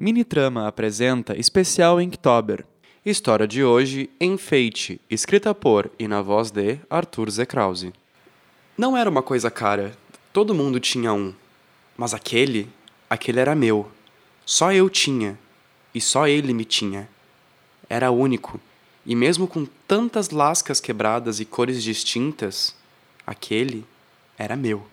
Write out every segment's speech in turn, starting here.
Minitrama apresenta especial Inktober. História de hoje, Enfeite, escrita por e na voz de Arthur Z. Não era uma coisa cara, todo mundo tinha um. Mas aquele, aquele era meu. Só eu tinha, e só ele me tinha. Era único, e mesmo com tantas lascas quebradas e cores distintas, aquele era meu.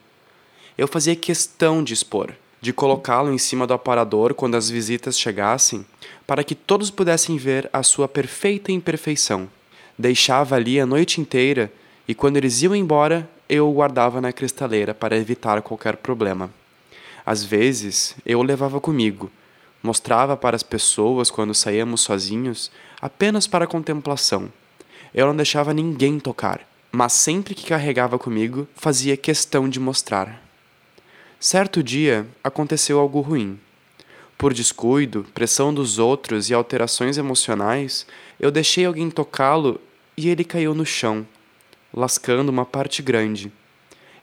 Eu fazia questão de expor de colocá-lo em cima do aparador quando as visitas chegassem, para que todos pudessem ver a sua perfeita imperfeição. Deixava ali a noite inteira e quando eles iam embora, eu o guardava na cristaleira para evitar qualquer problema. Às vezes, eu o levava comigo, mostrava para as pessoas quando saíamos sozinhos, apenas para contemplação. Eu não deixava ninguém tocar, mas sempre que carregava comigo, fazia questão de mostrar. Certo dia aconteceu algo ruim. Por descuido, pressão dos outros e alterações emocionais, eu deixei alguém tocá-lo e ele caiu no chão, lascando uma parte grande.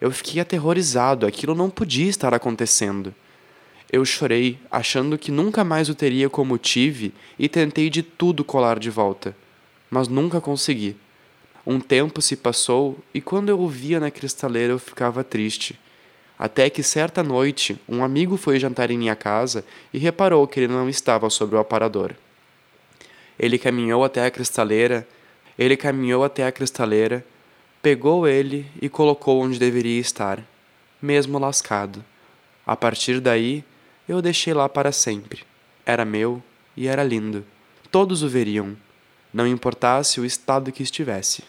Eu fiquei aterrorizado, aquilo não podia estar acontecendo. Eu chorei, achando que nunca mais o teria como tive, e tentei de tudo colar de volta, mas nunca consegui. Um tempo se passou e quando eu o via na cristaleira eu ficava triste até que certa noite um amigo foi jantar em minha casa e reparou que ele não estava sobre o aparador. Ele caminhou até a cristaleira, ele caminhou até a cristaleira, pegou ele e colocou onde deveria estar, mesmo lascado. A partir daí, eu o deixei lá para sempre. Era meu e era lindo. Todos o veriam, não importasse o estado que estivesse.